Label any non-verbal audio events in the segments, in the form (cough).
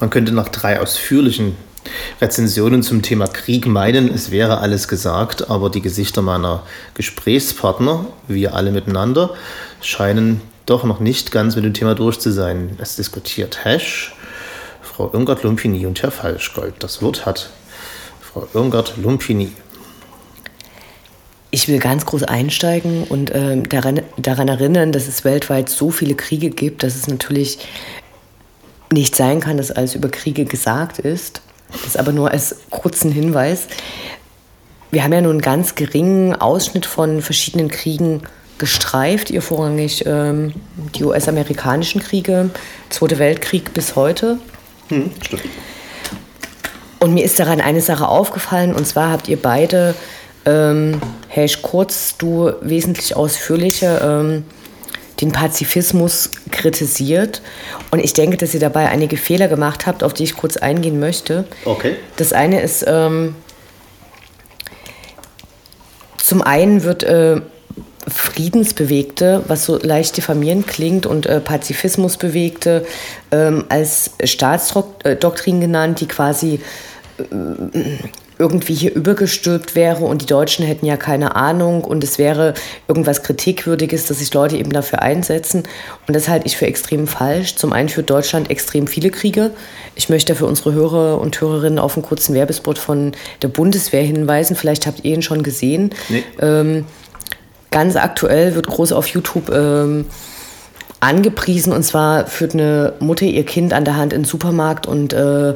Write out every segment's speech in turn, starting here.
Man könnte nach drei ausführlichen Rezensionen zum Thema Krieg meinen, es wäre alles gesagt, aber die Gesichter meiner Gesprächspartner, wir alle miteinander, scheinen doch noch nicht ganz mit dem Thema durch zu sein. Es diskutiert Hash, Frau Irmgard-Lumpini und Herr Falschgold. Das Wort hat Frau Irmgard-Lumpini. Ich will ganz groß einsteigen und äh, daran, daran erinnern, dass es weltweit so viele Kriege gibt, dass es natürlich nicht sein kann, dass alles über Kriege gesagt ist. Das aber nur als kurzen Hinweis. Wir haben ja nur einen ganz geringen Ausschnitt von verschiedenen Kriegen gestreift, ihr vorrangig ähm, die US-amerikanischen Kriege, Zweite Weltkrieg bis heute. Hm, stimmt. Und mir ist daran eine Sache aufgefallen, und zwar habt ihr beide, ähm, Helsch Kurz, du wesentlich ausführlicher, ähm, den Pazifismus kritisiert. Und ich denke, dass ihr dabei einige Fehler gemacht habt, auf die ich kurz eingehen möchte. Okay. Das eine ist, ähm, zum einen wird äh, Friedensbewegte, was so leicht diffamierend klingt, und äh, Pazifismusbewegte ähm, als Staatsdoktrin genannt, die quasi äh, irgendwie hier übergestülpt wäre und die Deutschen hätten ja keine Ahnung und es wäre irgendwas Kritikwürdiges, dass sich Leute eben dafür einsetzen. Und das halte ich für extrem falsch. Zum einen führt Deutschland extrem viele Kriege. Ich möchte für unsere Hörer und Hörerinnen auf einen kurzen Werbespot von der Bundeswehr hinweisen. Vielleicht habt ihr ihn schon gesehen. Nee. Ähm, ganz aktuell wird groß auf YouTube ähm, angepriesen und zwar führt eine Mutter ihr Kind an der Hand in den Supermarkt und äh,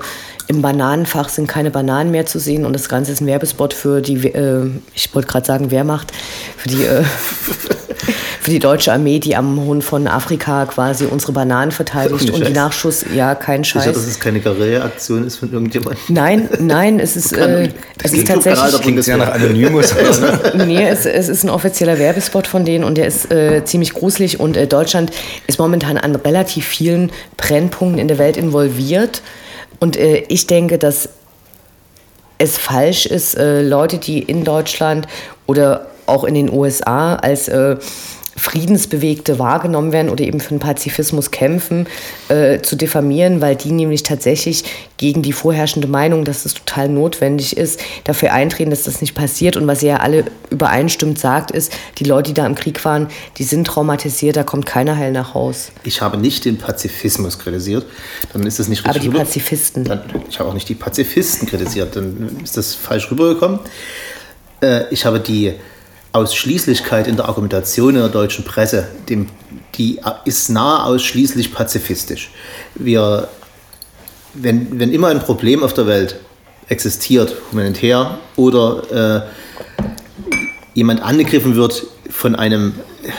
im Bananenfach sind keine Bananen mehr zu sehen und das Ganze ist ein Werbespot für die, äh, ich wollte gerade sagen Wehrmacht, für die, äh, (laughs) für die deutsche Armee, die am Horn von Afrika quasi unsere Bananen verteidigt und die Nachschuss, ja, kein Scheiß. Sicher, dass es keine Guerilla-Aktion ist von irgendjemandem? Nein, nein, es ist, (laughs) äh, es ist tatsächlich... Das klingt ja nach Anonymous. (laughs) nee, es, es, ist ein offizieller Werbespot von denen und der ist äh, ziemlich gruselig und äh, Deutschland ist momentan an relativ vielen Brennpunkten in der Welt involviert. Und äh, ich denke, dass es falsch ist, äh, Leute, die in Deutschland oder auch in den USA als äh, Friedensbewegte wahrgenommen werden oder eben für den Pazifismus kämpfen, äh, zu diffamieren, weil die nämlich tatsächlich gegen die vorherrschende Meinung, dass es total notwendig ist, dafür eintreten, dass das nicht passiert. Und was ihr ja alle übereinstimmt sagt, ist, die Leute, die da im Krieg waren, die sind traumatisiert, da kommt keiner heil nach Haus. Ich habe nicht den Pazifismus kritisiert, dann ist das nicht richtig. Aber die Pazifisten. Dann, ich habe auch nicht die Pazifisten kritisiert, dann ist das falsch rübergekommen. Äh, ich habe die Ausschließlichkeit in der Argumentation in der deutschen Presse, dem, die ist nah ausschließlich pazifistisch. Wir, wenn, wenn immer ein Problem auf der Welt existiert, humanitär, oder äh, jemand angegriffen wird von einem,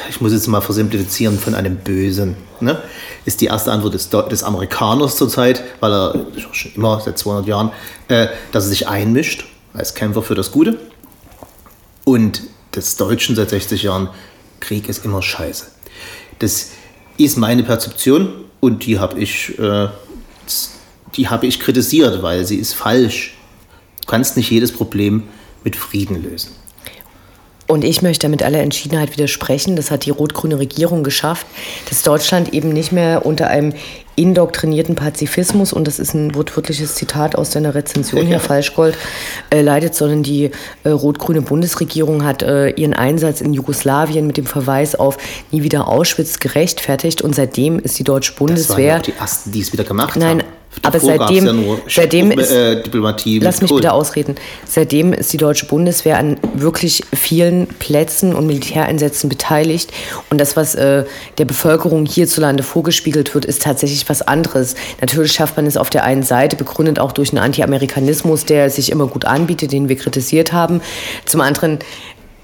ich muss jetzt mal versimplifizieren, von einem Bösen, ne? ist die erste Antwort des, des Amerikaners zurzeit, weil er schon immer seit 200 Jahren, äh, dass er sich einmischt als Kämpfer für das Gute. Und des Deutschen seit 60 Jahren, Krieg ist immer scheiße. Das ist meine Perzeption und die habe ich, äh, habe ich kritisiert, weil sie ist falsch. Du kannst nicht jedes Problem mit Frieden lösen. Und ich möchte mit aller Entschiedenheit widersprechen. Das hat die rot-grüne Regierung geschafft, dass Deutschland eben nicht mehr unter einem indoktrinierten Pazifismus, und das ist ein wortwörtliches Zitat aus deiner Rezension, Herr Falschgold, äh, leidet, sondern die äh, rot-grüne Bundesregierung hat äh, ihren Einsatz in Jugoslawien mit dem Verweis auf nie wieder Auschwitz gerechtfertigt und seitdem ist die deutsche Bundeswehr. Das waren die ersten, die es wieder gemacht nein, haben. Aber seitdem, ja seitdem ist, äh, Diplomatie lass mich bitte ausreden. Seitdem ist die deutsche Bundeswehr an wirklich vielen Plätzen und Militäreinsätzen beteiligt. Und das, was äh, der Bevölkerung hierzulande vorgespiegelt wird, ist tatsächlich was anderes. Natürlich schafft man es auf der einen Seite, begründet auch durch einen Anti-Amerikanismus, der sich immer gut anbietet, den wir kritisiert haben. Zum anderen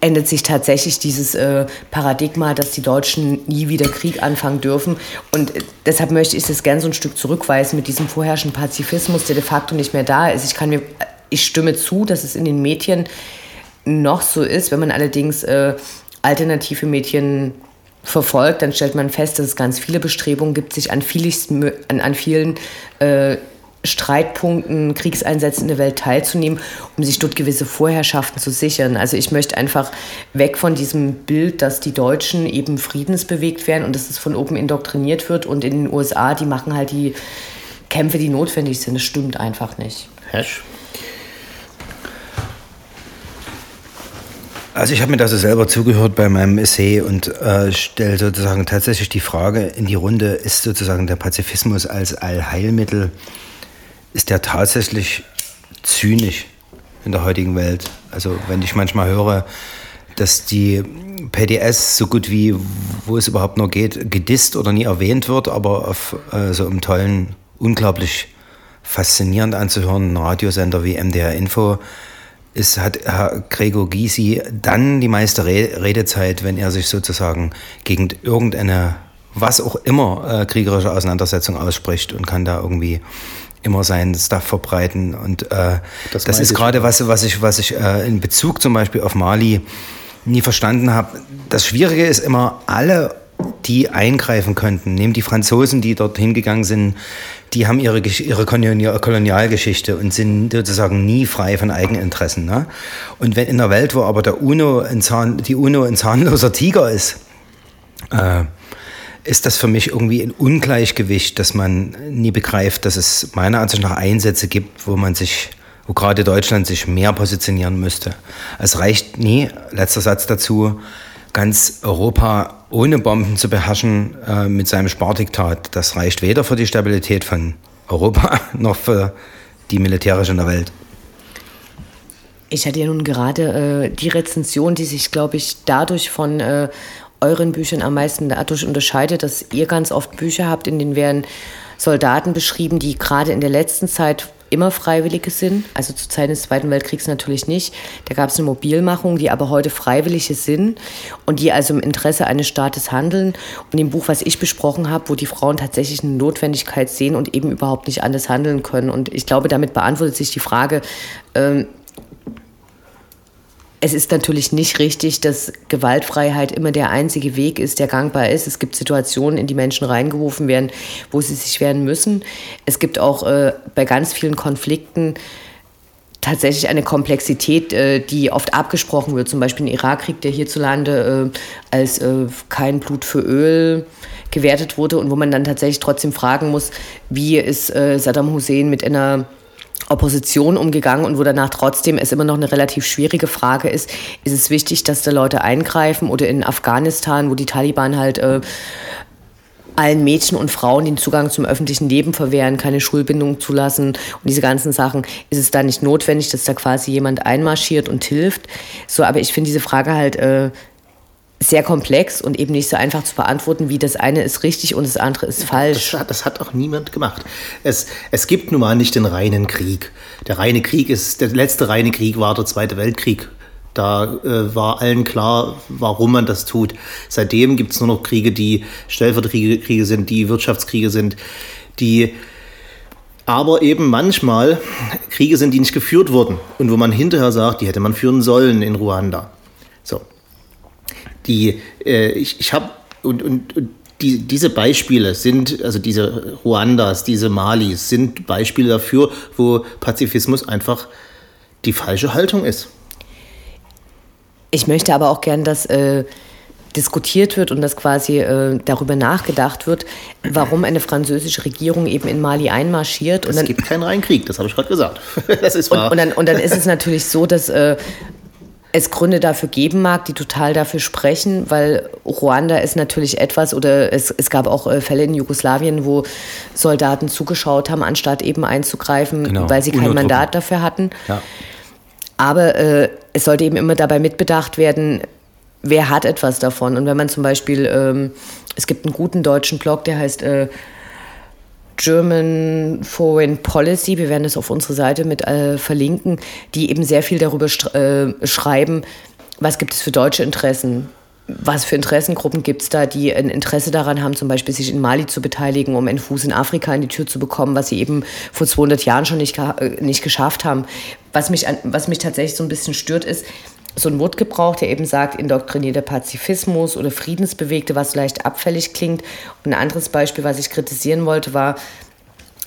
ändert sich tatsächlich dieses äh, Paradigma, dass die Deutschen nie wieder Krieg anfangen dürfen. Und äh, deshalb möchte ich das gerne so ein Stück zurückweisen mit diesem vorherrschenden Pazifismus, der de facto nicht mehr da ist. Ich kann mir, ich stimme zu, dass es in den Medien noch so ist. Wenn man allerdings äh, alternative Medien verfolgt, dann stellt man fest, dass es ganz viele Bestrebungen gibt, sich an, an, an vielen äh, Streitpunkten, Kriegseinsätzen in der Welt teilzunehmen, um sich dort gewisse Vorherrschaften zu sichern. Also ich möchte einfach weg von diesem Bild, dass die Deutschen eben friedensbewegt werden und dass es von oben indoktriniert wird und in den USA, die machen halt die Kämpfe, die notwendig sind. Das stimmt einfach nicht. Hesch. Also ich habe mir da so selber zugehört bei meinem Essay und äh, stelle sozusagen tatsächlich die Frage in die Runde, ist sozusagen der Pazifismus als Allheilmittel, ist der tatsächlich zynisch in der heutigen Welt? Also wenn ich manchmal höre, dass die PDS so gut wie, wo es überhaupt nur geht, gedisst oder nie erwähnt wird, aber auf äh, so einem tollen, unglaublich faszinierend anzuhören Radiosender wie MDR Info ist, hat Herr Gregor Gysi dann die meiste Redezeit, wenn er sich sozusagen gegen irgendeine, was auch immer, äh, kriegerische Auseinandersetzung ausspricht und kann da irgendwie immer seinen Stuff verbreiten. Und äh, das, das ist gerade was, was ich, was ich äh, in Bezug zum Beispiel auf Mali nie verstanden habe. Das Schwierige ist immer, alle, die eingreifen könnten, nehmen die Franzosen, die dort hingegangen sind, die haben ihre, ihre Kolonialgeschichte und sind sozusagen nie frei von Eigeninteressen. Ne? Und wenn in der Welt, wo aber der UNO ein Zahn, die UNO ein zahnloser Tiger ist, äh, ist das für mich irgendwie ein Ungleichgewicht, dass man nie begreift, dass es meiner Ansicht nach Einsätze gibt, wo man sich, wo gerade Deutschland sich mehr positionieren müsste. Es reicht nie, letzter Satz dazu, ganz Europa ohne Bomben zu beherrschen äh, mit seinem Spardiktat, das reicht weder für die Stabilität von Europa (laughs) noch für die militärische in der Welt. Ich hatte ja nun gerade äh, die Rezension, die sich, glaube ich, dadurch von äh, euren Büchern am meisten dadurch unterscheidet, dass ihr ganz oft Bücher habt, in denen werden Soldaten beschrieben, die gerade in der letzten Zeit immer Freiwillige sind. Also zu Zeiten des Zweiten Weltkriegs natürlich nicht. Da gab es eine Mobilmachung, die aber heute Freiwillige sind und die also im Interesse eines Staates handeln. Und im Buch, was ich besprochen habe, wo die Frauen tatsächlich eine Notwendigkeit sehen und eben überhaupt nicht anders handeln können. Und ich glaube, damit beantwortet sich die Frage, ähm, es ist natürlich nicht richtig, dass Gewaltfreiheit immer der einzige Weg ist, der gangbar ist. Es gibt Situationen, in die Menschen reingerufen werden, wo sie sich wehren müssen. Es gibt auch äh, bei ganz vielen Konflikten tatsächlich eine Komplexität, äh, die oft abgesprochen wird. Zum Beispiel ein Irakkrieg, der hierzulande äh, als äh, kein Blut für Öl gewertet wurde und wo man dann tatsächlich trotzdem fragen muss, wie ist äh, Saddam Hussein mit einer Opposition umgegangen und wo danach trotzdem es immer noch eine relativ schwierige Frage ist, ist es wichtig, dass da Leute eingreifen oder in Afghanistan, wo die Taliban halt äh, allen Mädchen und Frauen den Zugang zum öffentlichen Leben verwehren, keine Schulbindung zulassen und diese ganzen Sachen, ist es da nicht notwendig, dass da quasi jemand einmarschiert und hilft. So, aber ich finde diese Frage halt äh, sehr komplex und eben nicht so einfach zu beantworten, wie das eine ist richtig und das andere ist falsch. Das, das, hat auch niemand gemacht. Es, es gibt nun mal nicht den reinen Krieg. Der reine Krieg ist, der letzte reine Krieg war der Zweite Weltkrieg. Da äh, war allen klar, warum man das tut. Seitdem gibt es nur noch Kriege, die Stellvertreterkriege sind, die Wirtschaftskriege sind, die aber eben manchmal Kriege sind, die nicht geführt wurden und wo man hinterher sagt, die hätte man führen sollen in Ruanda. Die, äh, ich, ich habe, und, und, und die, diese Beispiele sind, also diese Ruandas, diese Malis, sind Beispiele dafür, wo Pazifismus einfach die falsche Haltung ist. Ich möchte aber auch gern, dass äh, diskutiert wird und dass quasi äh, darüber nachgedacht wird, warum eine französische Regierung eben in Mali einmarschiert. Es dann, gibt keinen Reinkrieg, das habe ich gerade gesagt. (laughs) das ist wahr. Und, und, dann, und dann ist es natürlich so, dass äh, es Gründe dafür geben mag, die total dafür sprechen, weil Ruanda ist natürlich etwas, oder es, es gab auch äh, Fälle in Jugoslawien, wo Soldaten zugeschaut haben, anstatt eben einzugreifen, genau. weil sie kein Mandat dafür hatten. Ja. Aber äh, es sollte eben immer dabei mitbedacht werden, wer hat etwas davon. Und wenn man zum Beispiel, ähm, es gibt einen guten deutschen Blog, der heißt äh, German Foreign Policy, wir werden es auf unsere Seite mit äh, verlinken, die eben sehr viel darüber äh, schreiben, was gibt es für deutsche Interessen. Was für Interessengruppen gibt es da, die ein Interesse daran haben, zum Beispiel sich in Mali zu beteiligen, um einen Fuß in Afrika in die Tür zu bekommen, was sie eben vor 200 Jahren schon nicht, äh, nicht geschafft haben. Was mich, was mich tatsächlich so ein bisschen stört, ist, so ein Wortgebrauch, der eben sagt, indoktrinierter Pazifismus oder Friedensbewegte, was vielleicht abfällig klingt. Und ein anderes Beispiel, was ich kritisieren wollte, war,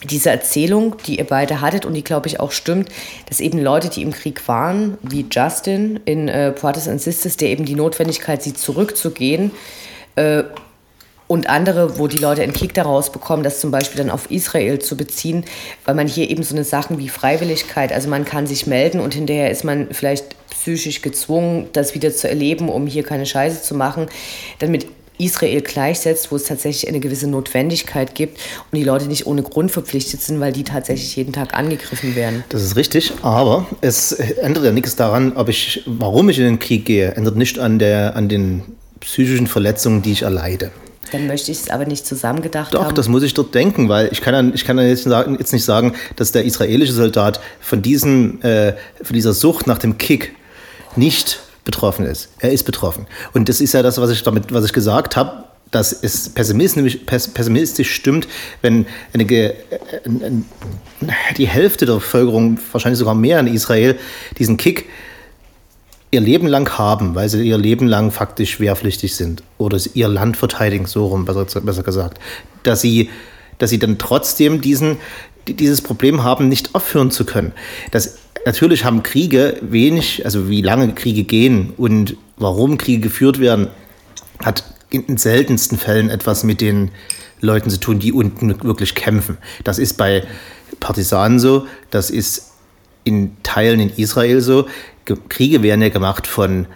diese Erzählung, die ihr beide hattet und die, glaube ich, auch stimmt, dass eben Leute, die im Krieg waren, wie Justin in äh, Brothers and Sisters, der eben die Notwendigkeit sieht, zurückzugehen, äh, und andere, wo die Leute einen Kick daraus bekommen, das zum Beispiel dann auf Israel zu beziehen, weil man hier eben so eine Sachen wie Freiwilligkeit, also man kann sich melden und hinterher ist man vielleicht psychisch gezwungen, das wieder zu erleben, um hier keine Scheiße zu machen, dann mit Israel gleichsetzt, wo es tatsächlich eine gewisse Notwendigkeit gibt und die Leute nicht ohne Grund verpflichtet sind, weil die tatsächlich jeden Tag angegriffen werden. Das ist richtig, aber es ändert ja nichts daran, ob ich, warum ich in den Krieg gehe, ändert nicht an, der, an den psychischen Verletzungen, die ich erleide. Dann möchte ich es aber nicht zusammengedacht Doch, haben. das muss ich dort denken, weil ich kann ich kann jetzt, sagen, jetzt nicht sagen, dass der israelische Soldat von, diesem, äh, von dieser Sucht nach dem Kick nicht betroffen ist. Er ist betroffen. Und das ist ja das, was ich damit, was ich gesagt habe, dass es pessimistisch, pessimistisch stimmt, wenn eine, äh, die Hälfte der Bevölkerung, wahrscheinlich sogar mehr in Israel, diesen Kick ihr Leben lang haben, weil sie ihr Leben lang faktisch wehrpflichtig sind oder ihr Land verteidigen, so rum besser, besser gesagt, dass sie, dass sie dann trotzdem diesen, dieses Problem haben, nicht aufhören zu können. Das, natürlich haben Kriege wenig, also wie lange Kriege gehen und warum Kriege geführt werden, hat in den seltensten Fällen etwas mit den Leuten zu tun, die unten wirklich kämpfen. Das ist bei Partisanen so, das ist in Teilen in Israel so. Kriege werden ja gemacht von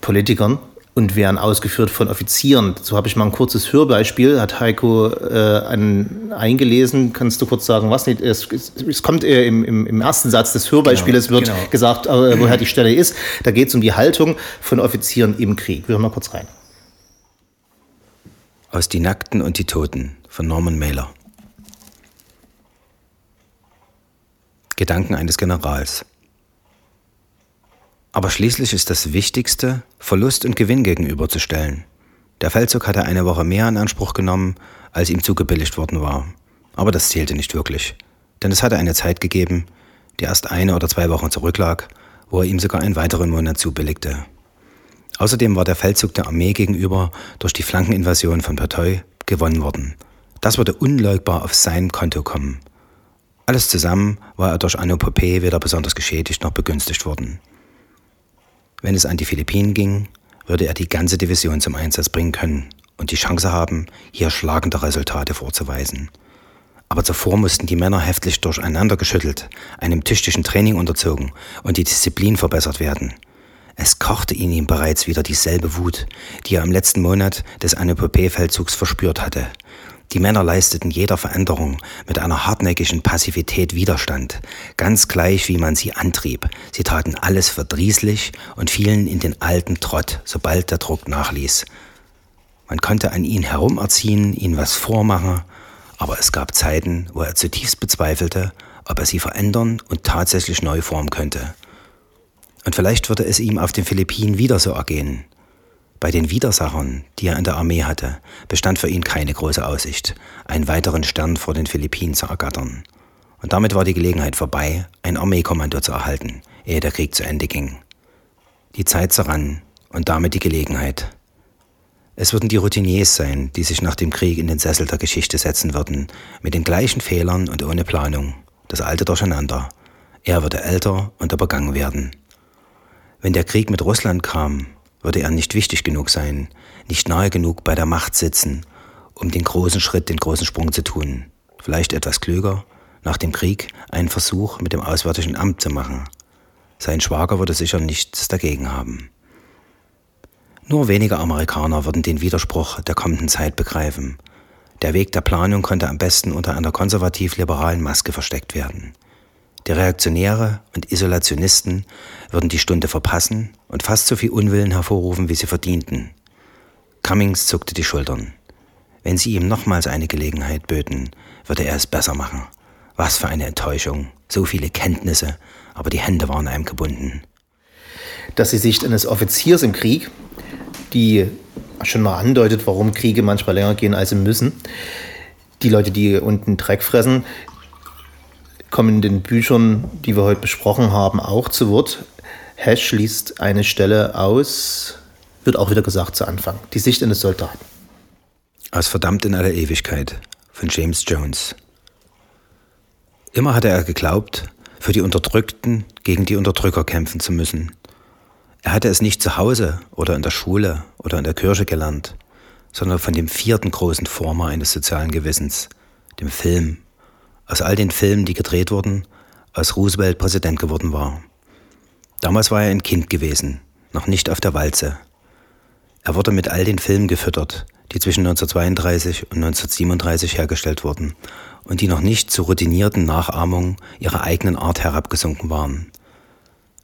Politikern und werden ausgeführt von Offizieren. So habe ich mal ein kurzes Hörbeispiel, hat Heiko äh, an, eingelesen. Kannst du kurz sagen, was nicht? Es, es kommt äh, im, im, im, ersten Satz des Hörbeispiels, genau, wird genau. gesagt, äh, woher die Stelle ist. Da geht es um die Haltung von Offizieren im Krieg. Wir hören mal kurz rein. Aus Die Nackten und die Toten von Norman Mailer. Gedanken eines Generals. Aber schließlich ist das Wichtigste, Verlust und Gewinn gegenüberzustellen. Der Feldzug hatte eine Woche mehr in Anspruch genommen, als ihm zugebilligt worden war. Aber das zählte nicht wirklich, denn es hatte eine Zeit gegeben, die erst eine oder zwei Wochen zurücklag, wo er ihm sogar einen weiteren Monat zubilligte. Außerdem war der Feldzug der Armee gegenüber durch die Flankeninvasion von Pertoy gewonnen worden. Das würde unleugbar auf sein Konto kommen. Alles zusammen war er durch Anopopee weder besonders geschädigt noch begünstigt worden. Wenn es an die Philippinen ging, würde er die ganze Division zum Einsatz bringen können und die Chance haben, hier schlagende Resultate vorzuweisen. Aber zuvor mussten die Männer heftig durcheinander geschüttelt, einem tüchtigen Training unterzogen und die Disziplin verbessert werden. Es kochte in ihm bereits wieder dieselbe Wut, die er im letzten Monat des Anopopee-Feldzugs verspürt hatte – die Männer leisteten jeder Veränderung mit einer hartnäckigen Passivität Widerstand, ganz gleich wie man sie antrieb. Sie taten alles verdrießlich und fielen in den alten Trott, sobald der Druck nachließ. Man konnte an ihn herumerziehen, ihn was vormachen, aber es gab Zeiten, wo er zutiefst bezweifelte, ob er sie verändern und tatsächlich neu formen könnte. Und vielleicht würde es ihm auf den Philippinen wieder so ergehen. Bei den Widersachern, die er in der Armee hatte, bestand für ihn keine große Aussicht, einen weiteren Stern vor den Philippinen zu ergattern. Und damit war die Gelegenheit vorbei, ein Armeekommando zu erhalten, ehe der Krieg zu Ende ging. Die Zeit zerrann und damit die Gelegenheit. Es würden die Routiniers sein, die sich nach dem Krieg in den Sessel der Geschichte setzen würden, mit den gleichen Fehlern und ohne Planung. Das alte Durcheinander. Er würde älter und übergangen werden. Wenn der Krieg mit Russland kam, würde er nicht wichtig genug sein, nicht nahe genug bei der Macht sitzen, um den großen Schritt, den großen Sprung zu tun. Vielleicht etwas klüger, nach dem Krieg einen Versuch mit dem Auswärtigen Amt zu machen. Sein Schwager würde sicher nichts dagegen haben. Nur wenige Amerikaner würden den Widerspruch der kommenden Zeit begreifen. Der Weg der Planung konnte am besten unter einer konservativ-liberalen Maske versteckt werden. Die Reaktionäre und Isolationisten würden die Stunde verpassen und fast so viel Unwillen hervorrufen, wie sie verdienten. Cummings zuckte die Schultern. Wenn sie ihm nochmals eine Gelegenheit böten, würde er es besser machen. Was für eine Enttäuschung. So viele Kenntnisse, aber die Hände waren einem gebunden. Dass die Sicht eines Offiziers im Krieg, die schon mal andeutet, warum Kriege manchmal länger gehen, als sie müssen, die Leute, die unten Dreck fressen, kommen in den Büchern, die wir heute besprochen haben, auch zu Wort. Hash liest eine Stelle aus, wird auch wieder gesagt zu Anfang. Die Sicht eines Soldaten. Aus Verdammt in aller Ewigkeit von James Jones. Immer hatte er geglaubt, für die Unterdrückten gegen die Unterdrücker kämpfen zu müssen. Er hatte es nicht zu Hause oder in der Schule oder in der Kirche gelernt, sondern von dem vierten großen Former eines sozialen Gewissens, dem Film. Aus all den Filmen, die gedreht wurden, als Roosevelt Präsident geworden war. Damals war er ein Kind gewesen, noch nicht auf der Walze. Er wurde mit all den Filmen gefüttert, die zwischen 1932 und 1937 hergestellt wurden und die noch nicht zu routinierten Nachahmungen ihrer eigenen Art herabgesunken waren.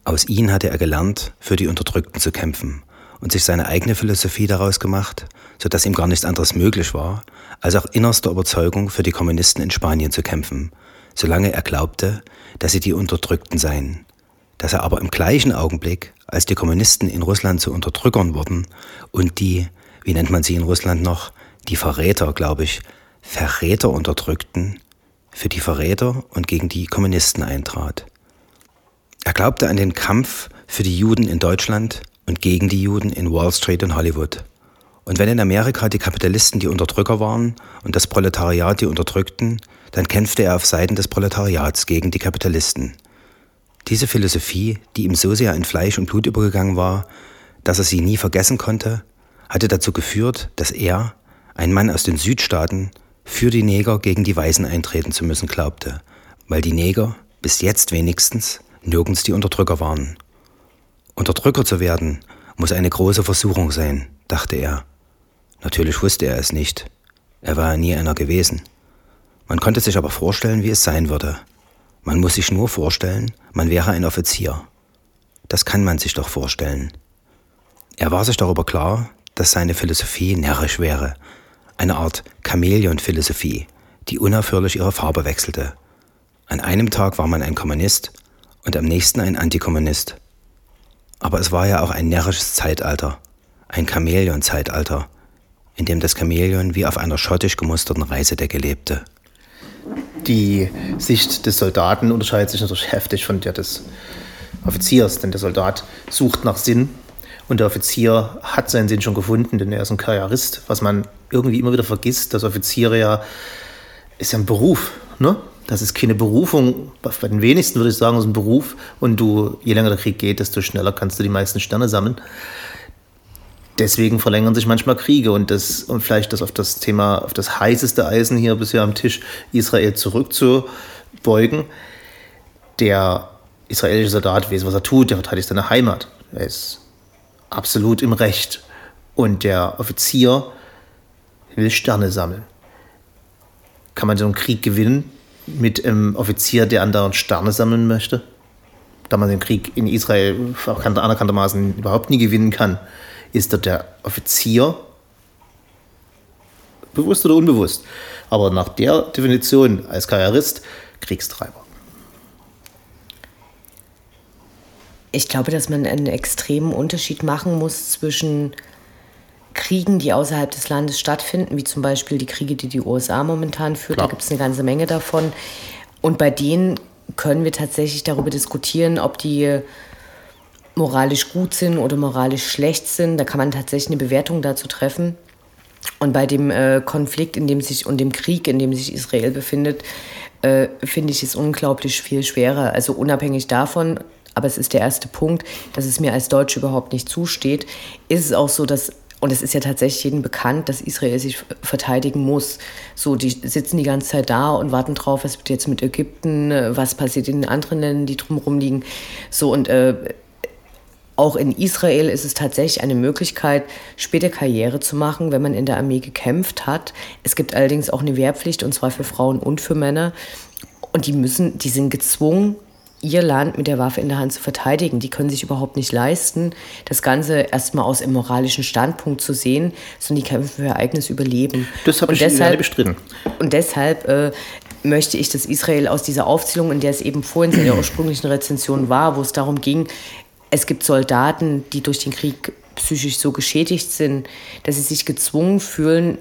Aus ihnen hatte er gelernt, für die Unterdrückten zu kämpfen und sich seine eigene Philosophie daraus gemacht, so dass ihm gar nichts anderes möglich war, als auch innerster Überzeugung für die Kommunisten in Spanien zu kämpfen, solange er glaubte, dass sie die Unterdrückten seien. Dass er aber im gleichen Augenblick, als die Kommunisten in Russland zu Unterdrückern wurden und die, wie nennt man sie in Russland noch, die Verräter, glaube ich, Verräter unterdrückten, für die Verräter und gegen die Kommunisten eintrat. Er glaubte an den Kampf für die Juden in Deutschland und gegen die Juden in Wall Street und Hollywood. Und wenn in Amerika die Kapitalisten die Unterdrücker waren und das Proletariat die Unterdrückten, dann kämpfte er auf Seiten des Proletariats gegen die Kapitalisten. Diese Philosophie, die ihm so sehr in Fleisch und Blut übergegangen war, dass er sie nie vergessen konnte, hatte dazu geführt, dass er, ein Mann aus den Südstaaten, für die Neger gegen die Weißen eintreten zu müssen glaubte, weil die Neger, bis jetzt wenigstens, nirgends die Unterdrücker waren. Unterdrücker zu werden, muss eine große Versuchung sein, dachte er. Natürlich wusste er es nicht. Er war nie einer gewesen. Man konnte sich aber vorstellen, wie es sein würde. Man muss sich nur vorstellen, man wäre ein Offizier. Das kann man sich doch vorstellen. Er war sich darüber klar, dass seine Philosophie närrisch wäre, eine Art Chamäleon-Philosophie, die unaufhörlich ihre Farbe wechselte. An einem Tag war man ein Kommunist und am nächsten ein Antikommunist. Aber es war ja auch ein närrisches Zeitalter, ein Chamäleon-Zeitalter, in dem das Chamäleon wie auf einer schottisch gemusterten Reisedecke lebte. Die Sicht des Soldaten unterscheidet sich natürlich heftig von der des Offiziers, denn der Soldat sucht nach Sinn und der Offizier hat seinen Sinn schon gefunden, denn er ist ein Karrierist, was man irgendwie immer wieder vergisst, dass Offiziere ja ist ja ein Beruf, ne? Das ist keine Berufung, bei den wenigsten würde ich sagen, ist ein Beruf und du, je länger der Krieg geht, desto schneller kannst du die meisten Sterne sammeln. Deswegen verlängern sich manchmal Kriege und das, und vielleicht das auf das Thema, auf das heißeste Eisen hier bisher am Tisch, Israel zurückzubeugen. Der israelische Soldat weiß, was er tut, der verteidigt seine Heimat. Er ist absolut im Recht. Und der Offizier will Sterne sammeln. Kann man so einen Krieg gewinnen mit einem Offizier, der anderen Sterne sammeln möchte? Da man den Krieg in Israel anerkanntermaßen überhaupt nie gewinnen kann, ist dort der Offizier bewusst oder unbewusst, aber nach der Definition als Karrierist Kriegstreiber. Ich glaube, dass man einen extremen Unterschied machen muss zwischen Kriegen, die außerhalb des Landes stattfinden, wie zum Beispiel die Kriege, die die USA momentan führt. Klar. Da gibt es eine ganze Menge davon. Und bei denen können wir tatsächlich darüber diskutieren, ob die moralisch gut sind oder moralisch schlecht sind. Da kann man tatsächlich eine Bewertung dazu treffen. Und bei dem äh, Konflikt, in dem sich und dem Krieg, in dem sich Israel befindet, äh, finde ich es unglaublich viel schwerer. Also unabhängig davon, aber es ist der erste Punkt, dass es mir als Deutsche überhaupt nicht zusteht, ist es auch so, dass und es ist ja tatsächlich jedem bekannt, dass Israel sich verteidigen muss. So, die sitzen die ganze Zeit da und warten drauf, was wird jetzt mit Ägypten, was passiert in den anderen Ländern, die drumherum liegen. So, und äh, auch in Israel ist es tatsächlich eine Möglichkeit, später Karriere zu machen, wenn man in der Armee gekämpft hat. Es gibt allerdings auch eine Wehrpflicht, und zwar für Frauen und für Männer. Und die müssen, die sind gezwungen, ihr Land mit der Waffe in der Hand zu verteidigen. Die können sich überhaupt nicht leisten, das Ganze erstmal aus einem moralischen Standpunkt zu sehen, sondern die kämpfen für ihr eigenes Überleben. Das habe ich deshalb, bestritten. Und deshalb äh, möchte ich, dass Israel aus dieser Aufzählung, in der es eben vorhin in der (clears throat) ursprünglichen Rezension war, wo es darum ging, es gibt Soldaten, die durch den Krieg psychisch so geschädigt sind, dass sie sich gezwungen fühlen,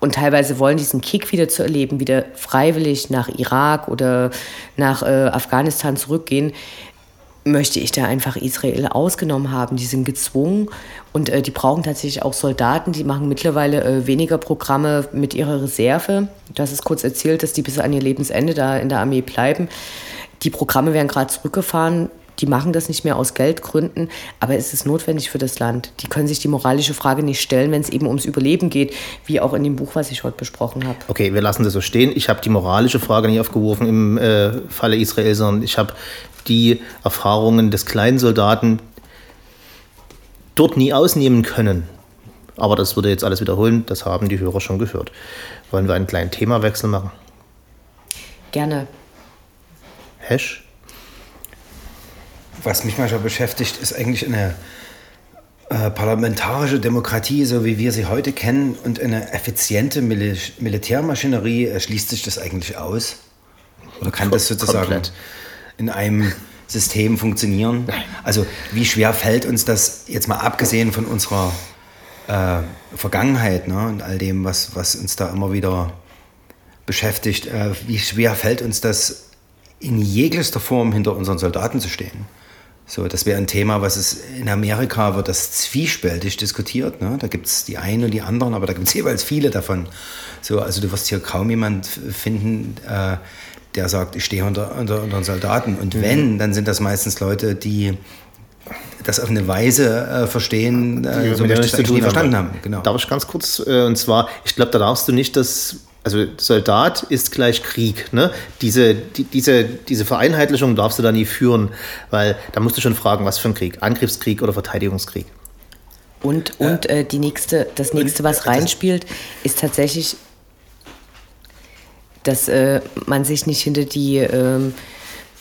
und teilweise wollen diesen Kick wieder zu erleben, wieder freiwillig nach Irak oder nach äh, Afghanistan zurückgehen, möchte ich da einfach Israel ausgenommen haben. Die sind gezwungen und äh, die brauchen tatsächlich auch Soldaten. Die machen mittlerweile äh, weniger Programme mit ihrer Reserve. Hast es kurz erzählt, dass die bis an ihr Lebensende da in der Armee bleiben. Die Programme werden gerade zurückgefahren die machen das nicht mehr aus Geldgründen, aber es ist notwendig für das Land. Die können sich die moralische Frage nicht stellen, wenn es eben ums Überleben geht, wie auch in dem Buch, was ich heute besprochen habe. Okay, wir lassen das so stehen. Ich habe die moralische Frage nicht aufgeworfen im äh, Falle Israel, sondern ich habe die Erfahrungen des kleinen Soldaten dort nie ausnehmen können. Aber das würde jetzt alles wiederholen, das haben die Hörer schon gehört. Wollen wir einen kleinen Themawechsel machen? Gerne. Hash? Was mich manchmal beschäftigt, ist eigentlich eine äh, parlamentarische Demokratie, so wie wir sie heute kennen, und eine effiziente Mil Militärmaschinerie. Äh, schließt sich das eigentlich aus? Oder kann das sozusagen Komplett. in einem System funktionieren? Also wie schwer fällt uns das, jetzt mal abgesehen von unserer äh, Vergangenheit ne, und all dem, was, was uns da immer wieder beschäftigt, äh, wie schwer fällt uns das in jeglicher Form hinter unseren Soldaten zu stehen? So, das wäre ein Thema, was es in Amerika wird das zwiespältig diskutiert. Ne? Da gibt es die einen und die anderen, aber da gibt es (laughs) jeweils viele davon. So, also du wirst hier kaum jemand finden, äh, der sagt, ich stehe unter, unter, unter Soldaten. Und mhm. wenn, dann sind das meistens Leute, die das auf eine Weise äh, verstehen, äh, so wie ich das nie verstanden haben. Genau. Darf ich ganz kurz, äh, und zwar, ich glaube, da darfst du nicht das also Soldat ist gleich Krieg. Ne? Diese, die, diese, diese Vereinheitlichung darfst du da nie führen, weil da musst du schon fragen, was für ein Krieg, Angriffskrieg oder Verteidigungskrieg. Und, und äh, die nächste, das nächste, was reinspielt, ist tatsächlich, dass äh, man sich nicht hinter die ähm,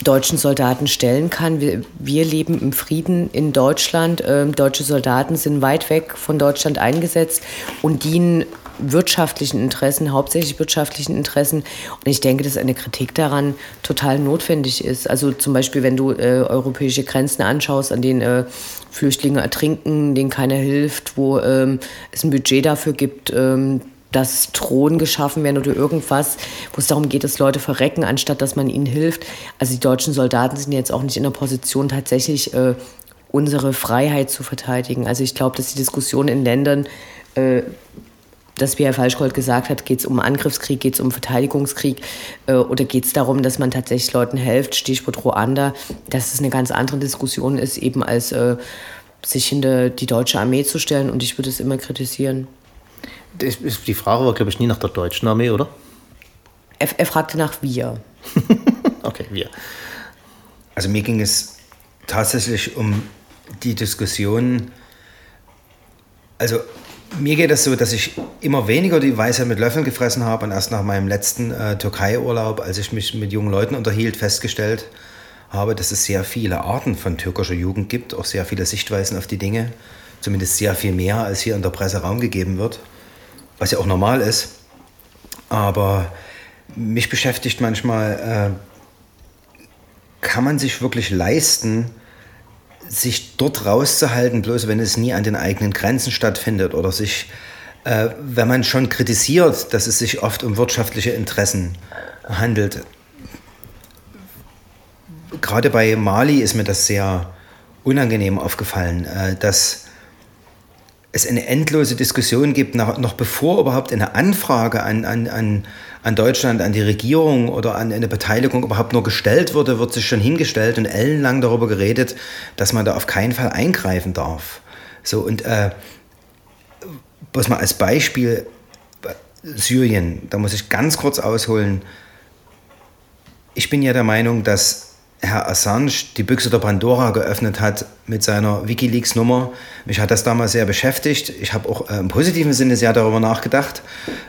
deutschen Soldaten stellen kann. Wir, wir, leben im Frieden in Deutschland. Ähm, deutsche Soldaten sind weit weg von Deutschland eingesetzt und dienen wirtschaftlichen Interessen, hauptsächlich wirtschaftlichen Interessen. Und ich denke, dass eine Kritik daran total notwendig ist. Also zum Beispiel, wenn du äh, europäische Grenzen anschaust, an denen äh, Flüchtlinge ertrinken, denen keiner hilft, wo ähm, es ein Budget dafür gibt, ähm, dass Thronen geschaffen werden oder irgendwas, wo es darum geht, dass Leute verrecken, anstatt dass man ihnen hilft. Also die deutschen Soldaten sind jetzt auch nicht in der Position, tatsächlich äh, unsere Freiheit zu verteidigen. Also ich glaube, dass die Diskussion in Ländern dass, wie Herr Falschgold gesagt hat, geht es um Angriffskrieg, geht es um Verteidigungskrieg äh, oder geht es darum, dass man tatsächlich Leuten hilft, Stichwort Ruanda, dass es eine ganz andere Diskussion ist, eben als äh, sich hinter die deutsche Armee zu stellen und ich würde es immer kritisieren. Die Frage war, glaube ich, nie nach der deutschen Armee, oder? Er, er fragte nach wir. (laughs) okay, wir. Also mir ging es tatsächlich um die Diskussion, also mir geht es so, dass ich immer weniger die Weisheit mit Löffeln gefressen habe und erst nach meinem letzten äh, Türkei-Urlaub, als ich mich mit jungen Leuten unterhielt, festgestellt habe, dass es sehr viele Arten von türkischer Jugend gibt, auch sehr viele Sichtweisen auf die Dinge, zumindest sehr viel mehr, als hier in der Presse Raum gegeben wird, was ja auch normal ist. Aber mich beschäftigt manchmal, äh, kann man sich wirklich leisten, sich dort rauszuhalten, bloß wenn es nie an den eigenen Grenzen stattfindet oder sich, äh, wenn man schon kritisiert, dass es sich oft um wirtschaftliche Interessen handelt. Gerade bei Mali ist mir das sehr unangenehm aufgefallen, äh, dass es eine endlose Diskussion gibt, noch, noch bevor überhaupt eine Anfrage an, an, an an Deutschland, an die Regierung oder an eine Beteiligung überhaupt nur gestellt wurde, wird sich schon hingestellt und ellenlang darüber geredet, dass man da auf keinen Fall eingreifen darf. So und äh, bloß mal als Beispiel Syrien, da muss ich ganz kurz ausholen. Ich bin ja der Meinung, dass Herr Assange die Büchse der Pandora geöffnet hat mit seiner Wikileaks-Nummer. Mich hat das damals sehr beschäftigt. Ich habe auch äh, im positiven Sinne sehr darüber nachgedacht,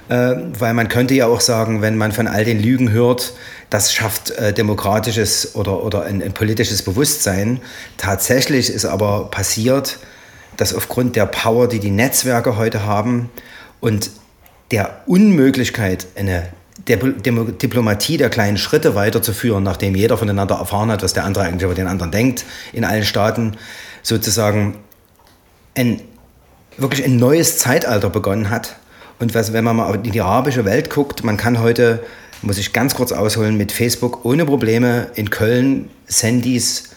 äh, weil man könnte ja auch sagen, wenn man von all den Lügen hört, das schafft äh, demokratisches oder, oder ein, ein politisches Bewusstsein. Tatsächlich ist aber passiert, dass aufgrund der Power, die die Netzwerke heute haben und der Unmöglichkeit, eine Diplomatie der kleinen Schritte weiterzuführen, nachdem jeder voneinander erfahren hat, was der andere eigentlich über den anderen denkt, in allen Staaten sozusagen ein, wirklich ein neues Zeitalter begonnen hat. Und was, wenn man mal in die arabische Welt guckt, man kann heute, muss ich ganz kurz ausholen, mit Facebook ohne Probleme in Köln Sandys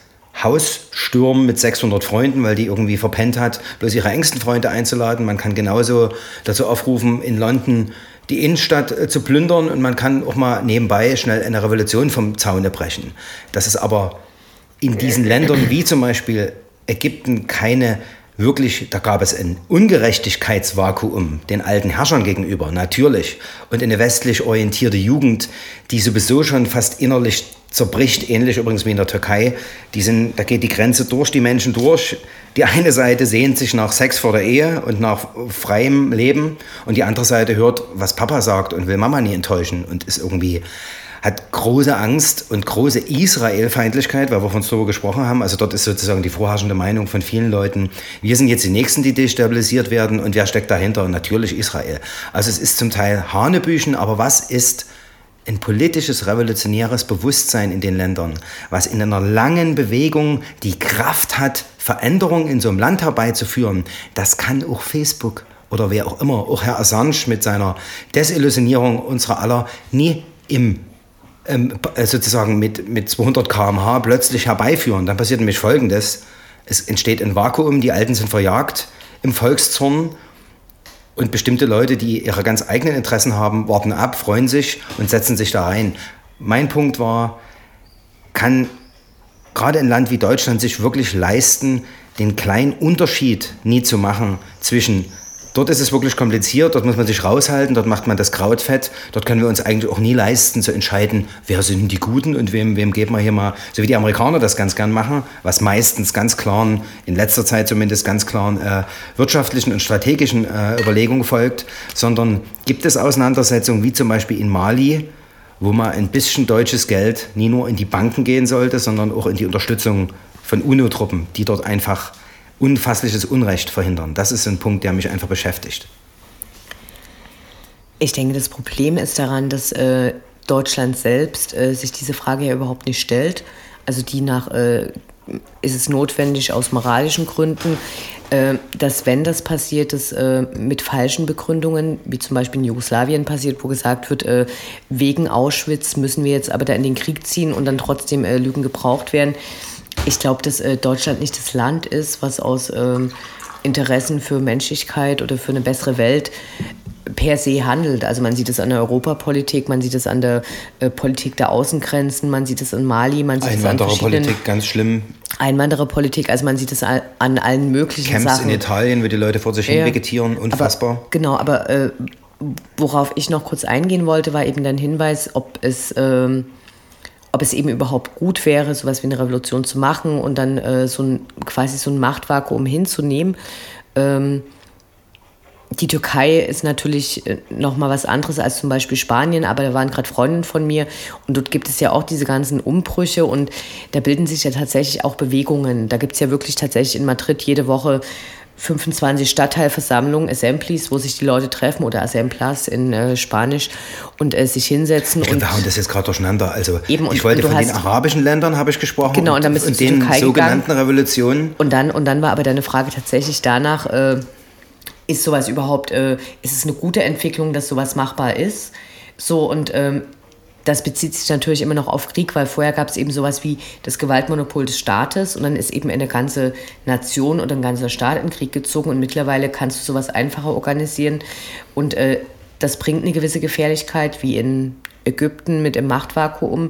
Haus stürmen mit 600 Freunden, weil die irgendwie verpennt hat, bloß ihre engsten Freunde einzuladen. Man kann genauso dazu aufrufen, in London die Innenstadt äh, zu plündern und man kann auch mal nebenbei schnell eine Revolution vom Zaune brechen. Das ist aber in diesen Ländern wie zum Beispiel Ägypten keine wirklich, da gab es ein Ungerechtigkeitsvakuum den alten Herrschern gegenüber, natürlich. Und eine westlich orientierte Jugend, die sowieso schon fast innerlich zerbricht, ähnlich übrigens wie in der Türkei. Die sind, da geht die Grenze durch die Menschen durch. Die eine Seite sehnt sich nach Sex vor der Ehe und nach freiem Leben und die andere Seite hört, was Papa sagt und will Mama nie enttäuschen und ist irgendwie hat große Angst und große Israel-Feindlichkeit, weil wir von darüber gesprochen haben. Also dort ist sozusagen die vorherrschende Meinung von vielen Leuten, wir sind jetzt die Nächsten, die destabilisiert werden und wer steckt dahinter? Natürlich Israel. Also es ist zum Teil Hanebüchen, aber was ist ein politisches, revolutionäres Bewusstsein in den Ländern, was in einer langen Bewegung die Kraft hat, Veränderungen in so einem Land herbeizuführen, das kann auch Facebook oder wer auch immer, auch Herr Assange mit seiner Desillusionierung unserer aller nie im ähm, äh, sozusagen mit, mit 200 km/h plötzlich herbeiführen. Dann passiert nämlich Folgendes. Es entsteht ein Vakuum, die Alten sind verjagt im Volkszorn und bestimmte Leute, die ihre ganz eigenen Interessen haben, warten ab, freuen sich und setzen sich da rein. Mein Punkt war, kann gerade ein Land wie Deutschland sich wirklich leisten, den kleinen Unterschied nie zu machen zwischen Dort ist es wirklich kompliziert, dort muss man sich raushalten, dort macht man das Krautfett, dort können wir uns eigentlich auch nie leisten zu entscheiden, wer sind die Guten und wem, wem geben wir hier mal, so wie die Amerikaner das ganz gern machen, was meistens ganz klaren, in letzter Zeit zumindest ganz klaren äh, wirtschaftlichen und strategischen äh, Überlegungen folgt, sondern gibt es Auseinandersetzungen wie zum Beispiel in Mali, wo man ein bisschen deutsches Geld nie nur in die Banken gehen sollte, sondern auch in die Unterstützung von UNO-Truppen, die dort einfach unfassliches Unrecht verhindern. Das ist ein Punkt, der mich einfach beschäftigt. Ich denke, das Problem ist daran, dass äh, Deutschland selbst äh, sich diese Frage ja überhaupt nicht stellt. Also die nach, äh, ist es notwendig aus moralischen Gründen, äh, dass wenn das passiert ist äh, mit falschen Begründungen, wie zum Beispiel in Jugoslawien passiert, wo gesagt wird, äh, wegen Auschwitz müssen wir jetzt aber da in den Krieg ziehen und dann trotzdem Lügen gebraucht werden, ich glaube, dass äh, Deutschland nicht das Land ist, was aus ähm, Interessen für Menschlichkeit oder für eine bessere Welt per se handelt. Also man sieht es an der Europapolitik, man sieht es an der äh, Politik der Außengrenzen, man sieht es in Mali, man sieht es an Politik, ganz schlimm. Einwandererpolitik, also man sieht es an, an allen möglichen Camps Sachen. in Italien, wo die Leute vor sich hin vegetieren, unfassbar. Aber, genau, aber äh, worauf ich noch kurz eingehen wollte, war eben dein Hinweis, ob es... Ähm, ob es eben überhaupt gut wäre, sowas wie eine Revolution zu machen und dann äh, so ein, quasi so ein Machtvakuum hinzunehmen. Ähm, die Türkei ist natürlich äh, noch mal was anderes als zum Beispiel Spanien, aber da waren gerade Freundinnen von mir und dort gibt es ja auch diese ganzen Umbrüche und da bilden sich ja tatsächlich auch Bewegungen. Da gibt es ja wirklich tatsächlich in Madrid jede Woche 25 Stadtteilversammlungen, Assemblies, wo sich die Leute treffen oder Assemblas in äh, Spanisch und äh, sich hinsetzen. Ich glaube, wir hauen das jetzt gerade durcheinander. Also eben, ich wollte von den arabischen Ländern habe ich gesprochen genau, und, dann bist und den Türkei sogenannten gegangen. Revolutionen. Und dann, und dann war aber deine Frage tatsächlich danach, äh, ist sowas überhaupt, äh, ist es eine gute Entwicklung, dass sowas machbar ist? So und ähm, das bezieht sich natürlich immer noch auf Krieg, weil vorher gab es eben sowas wie das Gewaltmonopol des Staates und dann ist eben eine ganze Nation oder ein ganzer Staat in Krieg gezogen und mittlerweile kannst du sowas einfacher organisieren und äh, das bringt eine gewisse Gefährlichkeit, wie in Ägypten mit dem Machtvakuum,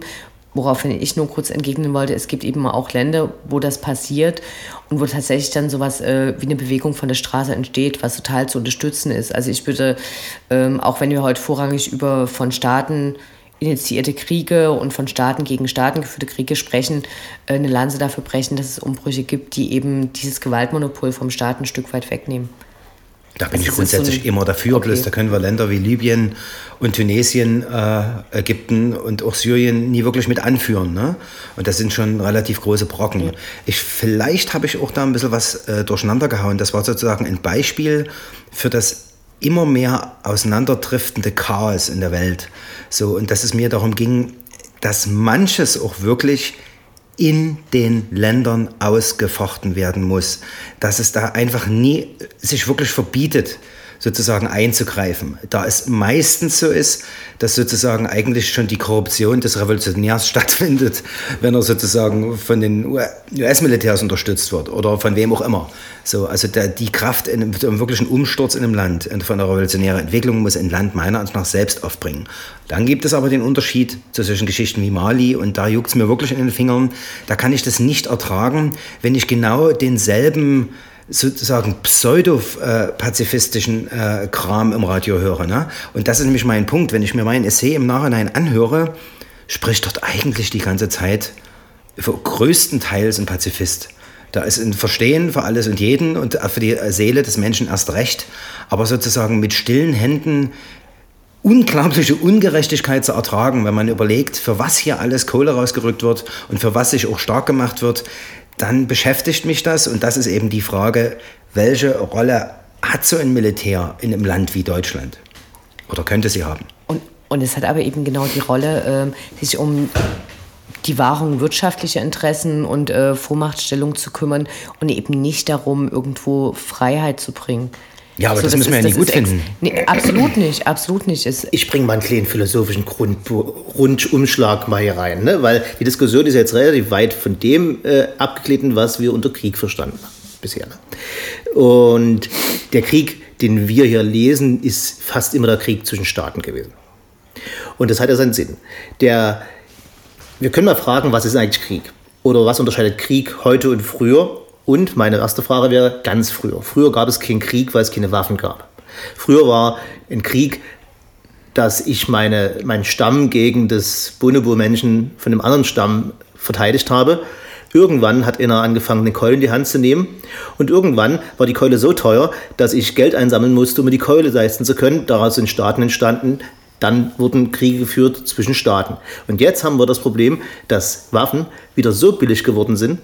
woraufhin ich nur kurz entgegnen wollte, es gibt eben auch Länder, wo das passiert und wo tatsächlich dann sowas äh, wie eine Bewegung von der Straße entsteht, was total zu unterstützen ist. Also ich würde, ähm, auch wenn wir heute vorrangig über von Staaten initiierte Kriege und von Staaten gegen Staaten geführte Kriege sprechen, äh, eine Lanze dafür brechen, dass es Umbrüche gibt, die eben dieses Gewaltmonopol vom Staat ein Stück weit wegnehmen. Da bin das ich grundsätzlich so immer dafür, okay. bloß da können wir Länder wie Libyen und Tunesien, äh, Ägypten und auch Syrien nie wirklich mit anführen. Ne? Und das sind schon relativ große Brocken. Ja. Ich, vielleicht habe ich auch da ein bisschen was äh, durcheinander gehauen. Das war sozusagen ein Beispiel für das immer mehr auseinanderdriftende Chaos in der Welt. So, und dass es mir darum ging, dass manches auch wirklich in den Ländern ausgefochten werden muss. Dass es da einfach nie sich wirklich verbietet, sozusagen einzugreifen. Da es meistens so ist, dass sozusagen eigentlich schon die Korruption des Revolutionärs (laughs) stattfindet, wenn er sozusagen von den US-Militärs unterstützt wird oder von wem auch immer. So, also der, die Kraft in einem wirklichen Umsturz in einem Land, von der revolutionären Entwicklung muss ein Land meiner Ansicht nach selbst aufbringen. Dann gibt es aber den Unterschied zu solchen Geschichten wie Mali und da juckt es mir wirklich in den Fingern. Da kann ich das nicht ertragen, wenn ich genau denselben sozusagen pseudo-pazifistischen äh, Kram im Radio höre. Ne? Und das ist nämlich mein Punkt. Wenn ich mir mein Essay im Nachhinein anhöre, spricht dort eigentlich die ganze Zeit für größtenteils ein Pazifist. Da ist ein Verstehen für alles und jeden und für die Seele des Menschen erst recht. Aber sozusagen mit stillen Händen unglaubliche Ungerechtigkeit zu ertragen, wenn man überlegt, für was hier alles Kohle rausgerückt wird und für was sich auch stark gemacht wird, dann beschäftigt mich das und das ist eben die Frage, welche Rolle hat so ein Militär in einem Land wie Deutschland? Oder könnte sie haben? Und, und es hat aber eben genau die Rolle, äh, sich um die Wahrung wirtschaftlicher Interessen und äh, Vormachtstellung zu kümmern und eben nicht darum, irgendwo Freiheit zu bringen. Ja, aber so, das, das, müssen wir ja nicht gut finden. Nee, absolut nicht, absolut nicht. Es ich bringe mal einen kleinen philosophischen Grund, Rundumschlag mal hier rein, ne? weil die Diskussion ist jetzt relativ weit von dem äh, abgeglitten, was wir unter Krieg verstanden haben bisher. Ne? Und der Krieg, den wir hier lesen, ist fast immer der Krieg zwischen Staaten gewesen. Und das hat ja seinen Sinn. Der, wir können mal fragen, was ist eigentlich Krieg? Oder was unterscheidet Krieg heute und früher? Und meine erste Frage wäre ganz früher. Früher gab es keinen Krieg, weil es keine Waffen gab. Früher war ein Krieg, dass ich meine, meinen Stamm gegen das Bonobo-Menschen von einem anderen Stamm verteidigt habe. Irgendwann hat einer angefangen, eine Keule in die Hand zu nehmen. Und irgendwann war die Keule so teuer, dass ich Geld einsammeln musste, um mir die Keule leisten zu können. Daraus sind Staaten entstanden. Dann wurden Kriege geführt zwischen Staaten. Und jetzt haben wir das Problem, dass Waffen wieder so billig geworden sind,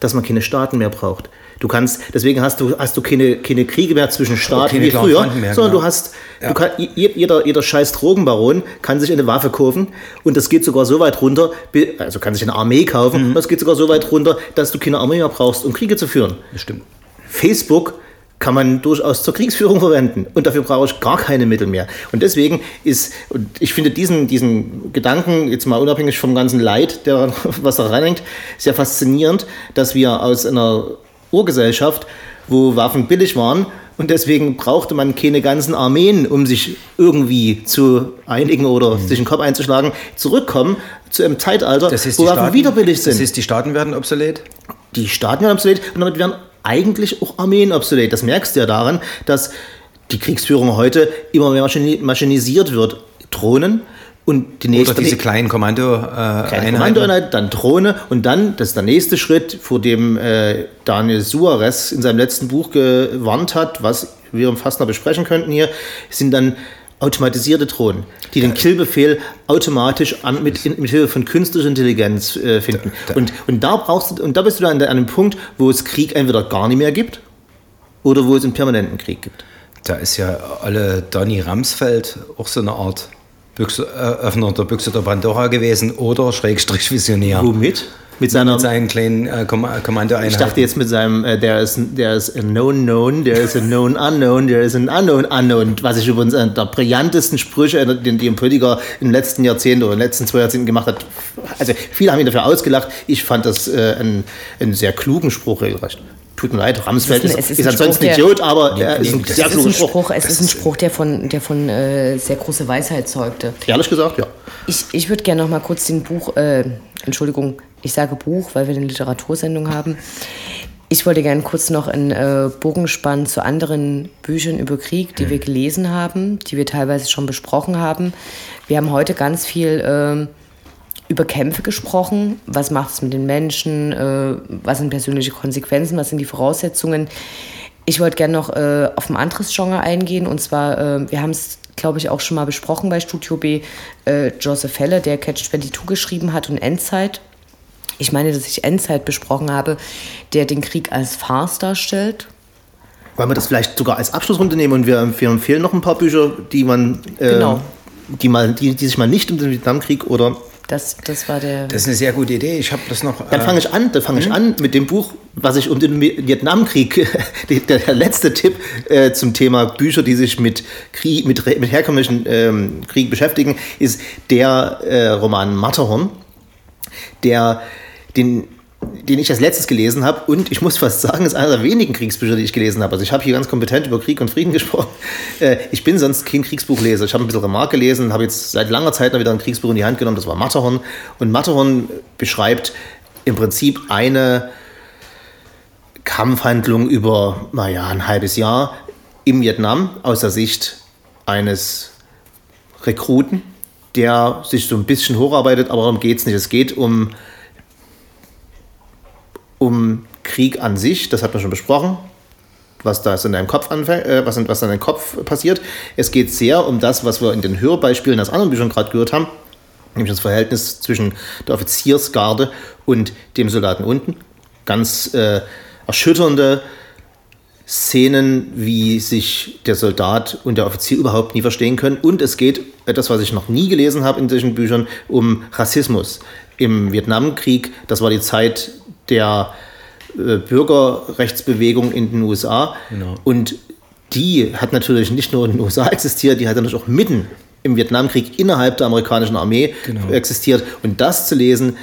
dass man keine Staaten mehr braucht. Du kannst, deswegen hast du, hast du keine, keine Kriege mehr zwischen Staaten okay, wie früher, mehr, sondern genau. du hast, ja. du kann, jeder, jeder scheiß Drogenbaron kann sich eine Waffe kaufen und das geht sogar so weit runter, also kann sich eine Armee kaufen, mhm. das geht sogar so weit runter, dass du keine Armee mehr brauchst, um Kriege zu führen. Das stimmt. Facebook kann man durchaus zur Kriegsführung verwenden. Und dafür brauche ich gar keine Mittel mehr. Und deswegen ist, und ich finde diesen, diesen Gedanken, jetzt mal unabhängig vom ganzen Leid, der, (laughs) was da reinhängt, sehr faszinierend, dass wir aus einer Urgesellschaft, wo Waffen billig waren, und deswegen brauchte man keine ganzen Armeen, um sich irgendwie zu einigen oder mhm. sich den Kopf einzuschlagen, zurückkommen zu einem Zeitalter, wo Waffen wieder billig sind. Das heißt, die Staaten werden obsolet? Die Staaten werden obsolet und damit werden eigentlich auch Armeen obsolet. Das merkst du ja daran, dass die Kriegsführung heute immer mehr maschinisiert wird. Drohnen und die nächste. Oder diese kleinen Kommando äh, kleine Kommandoeinheit, dann Drohne und dann, das ist der nächste Schritt, vor dem äh, Daniel Suarez in seinem letzten Buch gewarnt hat, was wir fast noch besprechen könnten hier, sind dann automatisierte Drohnen, die den Killbefehl automatisch an, mit, mit Hilfe von künstlicher Intelligenz äh, finden. Und, und da brauchst du, und da bist du dann an einem Punkt, wo es Krieg entweder gar nicht mehr gibt oder wo es einen permanenten Krieg gibt. Da ist ja alle Donny Ramsfeld auch so eine Art Büchse, äh, Öffner der Büchse der Pandora gewesen oder Schrägstrich Visionär. Womit? Mit, seiner, mit seinen kleinen äh, Kommandoeinheiten. Ich dachte jetzt mit seinem, äh, der ist, der ist a known known, der ist a known unknown, der ist ein unknown unknown, was ich übrigens einer der brillantesten Sprüche, die, die ein Politiker im letzten Jahrzehnt oder in den letzten zwei Jahrzehnten gemacht hat. Also viele haben ihn dafür ausgelacht. Ich fand das äh, einen, einen sehr klugen Spruch regelrecht tut mir leid, Ramsfeld ist, ist, ist, ist ansonsten ein Idiot, aber er ist ein sehr kluger Spruch. Spruch. Es ist ein Spruch, der von, der von äh, sehr großer Weisheit zeugte. Ehrlich gesagt, ja. Ich, ich würde gerne noch mal kurz den Buch, äh, Entschuldigung, ich sage Buch, weil wir eine Literatursendung haben. Ich wollte gerne kurz noch einen äh, Bogen spannen zu anderen Büchern über Krieg, die wir gelesen haben, die wir teilweise schon besprochen haben. Wir haben heute ganz viel äh, über Kämpfe gesprochen. Was macht es mit den Menschen? Äh, was sind persönliche Konsequenzen? Was sind die Voraussetzungen? Ich wollte gerne noch äh, auf ein anderes Genre eingehen. Und zwar, äh, wir haben es, glaube ich, auch schon mal besprochen bei Studio B, äh, Joseph Heller, der Catch 22 geschrieben hat und Endzeit. Ich meine, dass ich Endzeit besprochen habe, der den Krieg als Farce darstellt. Wollen wir das vielleicht sogar als Abschlussrunde nehmen und wir, wir empfehlen noch ein paar Bücher, die man, äh, genau. die, mal, die, die sich mal nicht um den Vietnamkrieg oder Das, das war der. Das ist eine sehr gute Idee. Ich habe das noch. Dann fange ich an. Dann fange ich hm? an mit dem Buch, was ich um den Vietnamkrieg. (laughs) der, der, letzte Tipp äh, zum Thema Bücher, die sich mit Krieg, mit, mit herkömmlichen ähm, Krieg beschäftigen, ist der äh, Roman Matterhorn, der den den ich als letztes gelesen habe. Und ich muss fast sagen, ist einer der wenigen Kriegsbücher, die ich gelesen habe. Also ich habe hier ganz kompetent über Krieg und Frieden (laughs) gesprochen. Äh, ich bin sonst kein Kriegsbuchleser. Ich habe ein bisschen Remark gelesen, habe jetzt seit langer Zeit mal wieder ein Kriegsbuch in die Hand genommen. Das war Matterhorn. Und Matterhorn beschreibt im Prinzip eine Kampfhandlung über, naja, ein halbes Jahr im Vietnam aus der Sicht eines Rekruten, der sich so ein bisschen hocharbeitet, aber darum geht es nicht. Es geht um um Krieg an sich, das hat man schon besprochen, was da in deinem Kopf anfängt, äh, was, was in deinem Kopf passiert. Es geht sehr um das, was wir in den Hörbeispielen aus anderen Büchern gerade gehört haben, nämlich das Verhältnis zwischen der Offiziersgarde und dem Soldaten unten. Ganz äh, erschütternde Szenen, wie sich der Soldat und der Offizier überhaupt nie verstehen können. Und es geht, etwas, was ich noch nie gelesen habe in solchen Büchern, um Rassismus. Im Vietnamkrieg, das war die Zeit der äh, Bürgerrechtsbewegung in den USA. Genau. Und die hat natürlich nicht nur in den USA (laughs) existiert, die hat natürlich auch mitten im Vietnamkrieg innerhalb der amerikanischen Armee genau. existiert. Und das zu lesen,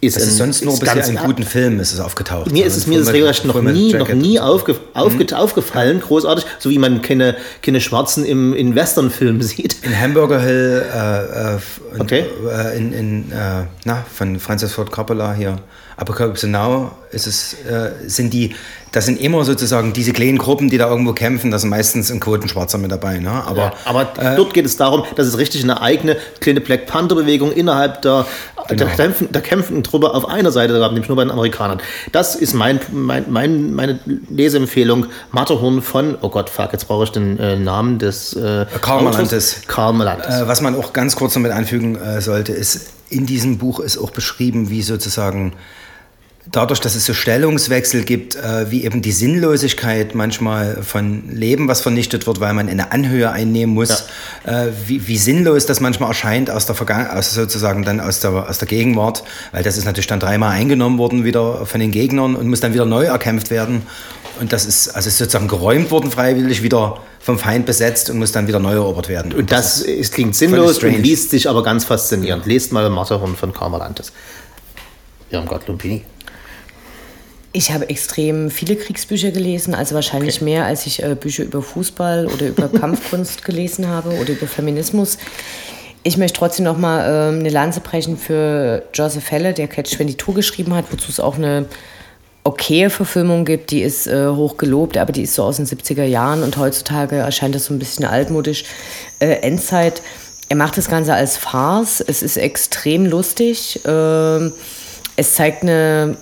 ist, das ist sonst nur ist bisher in guten Filmen ist es aufgetaucht. Mir ist es mir das regelrecht noch nie, noch nie aufge, aufge, mhm. aufgefallen, großartig, so wie man keine, keine Schwarzen im, in Westernfilmen (laughs) sieht. In Hamburger Hill, äh, äh, okay. Äh, in, in äh, na, von Francis Ford Coppola hier. Apocalypse Now ist es, äh, sind die, das sind immer sozusagen diese kleinen Gruppen, die da irgendwo kämpfen, da sind meistens ein Quotenschwarzer mit dabei. Ne? Aber, ja, aber äh, dort geht es darum, dass es richtig eine eigene kleine Black Panther-Bewegung innerhalb der, genau. der, kämpfen, der kämpfenden Truppe auf einer Seite nämlich nur bei den Amerikanern. Das ist mein, mein, mein, meine Leseempfehlung. Matterhorn von, oh Gott, fuck, jetzt brauche ich den äh, Namen des äh, Karl Malantes. Karl Malantes. Äh, was man auch ganz kurz noch mit anfügen äh, sollte, ist, in diesem Buch ist auch beschrieben, wie sozusagen dadurch, dass es so Stellungswechsel gibt, äh, wie eben die Sinnlosigkeit manchmal von Leben, was vernichtet wird, weil man eine Anhöhe einnehmen muss, ja. äh, wie, wie, sinnlos das manchmal erscheint aus der Vergangenheit, also sozusagen dann aus der, aus der Gegenwart, weil das ist natürlich dann dreimal eingenommen worden wieder von den Gegnern und muss dann wieder neu erkämpft werden. Und das ist also ist sozusagen geräumt worden freiwillig, wieder vom Feind besetzt und muss dann wieder neu erobert werden. Und das, das ist, klingt sinnlos und liest sich aber ganz faszinierend. Lest mal Martyrum von Karmalantes. Irmgard Lumpini. Ich habe extrem viele Kriegsbücher gelesen, also wahrscheinlich okay. mehr, als ich äh, Bücher über Fußball oder über (laughs) Kampfkunst gelesen habe oder über Feminismus. Ich möchte trotzdem noch mal äh, eine Lanze brechen für Joseph Heller, der Catch 22 geschrieben hat, wozu es auch eine okaye Verfilmung gibt. Die ist äh, hoch gelobt, aber die ist so aus den 70er Jahren und heutzutage erscheint das so ein bisschen altmodisch. Äh, Endzeit. Er macht das Ganze als Farce. Es ist extrem lustig. Ähm, es zeigt eine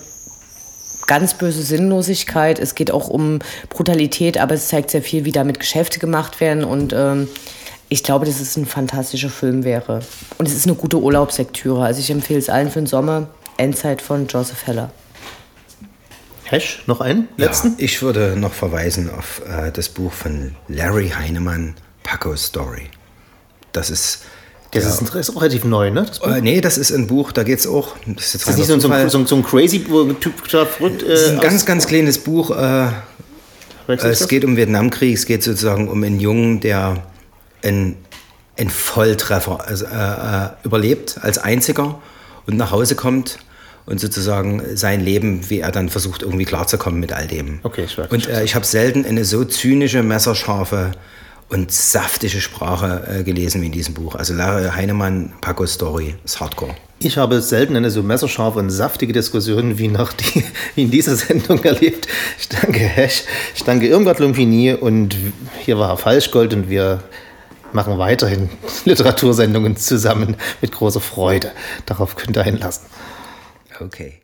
ganz böse Sinnlosigkeit. Es geht auch um Brutalität, aber es zeigt sehr viel, wie damit Geschäfte gemacht werden. Und ähm, ich glaube, dass es ein fantastischer Film wäre. Und es ist eine gute Urlaubslektüre. Also ich empfehle es allen für den Sommer. Endzeit von Joseph Heller. Hesch, noch einen letzten? Ja, ich würde noch verweisen auf äh, das Buch von Larry Heinemann, Paco Story. Das ist das ja. ist, ist, auch relativ neu, ne? Das äh, nee, das ist ein Buch, da geht es auch. Das ist, jetzt das ist nicht so, ein, so, so ein crazy Typ verrückt. Äh, das ist ein ganz, ganz kleines Buch. Äh, es geht um Vietnamkrieg, es geht sozusagen um einen Jungen, der einen, einen Volltreffer also, äh, äh, überlebt als einziger und nach Hause kommt und sozusagen sein Leben, wie er dann versucht, irgendwie klarzukommen mit all dem. Okay, ich Und äh, ich habe selten eine so zynische, messerscharfe und saftige Sprache äh, gelesen wie in diesem Buch. Also Larry Heinemann, Paco Story, ist Hardcore. Ich habe selten eine so messerscharfe und saftige Diskussion wie, nach die, wie (laughs) in dieser Sendung erlebt. Ich danke Hesch, ich danke Irmgard Lumpini und hier war Falschgold und wir machen weiterhin (laughs) Literatursendungen zusammen mit großer Freude. Darauf könnt ihr einlassen. Okay.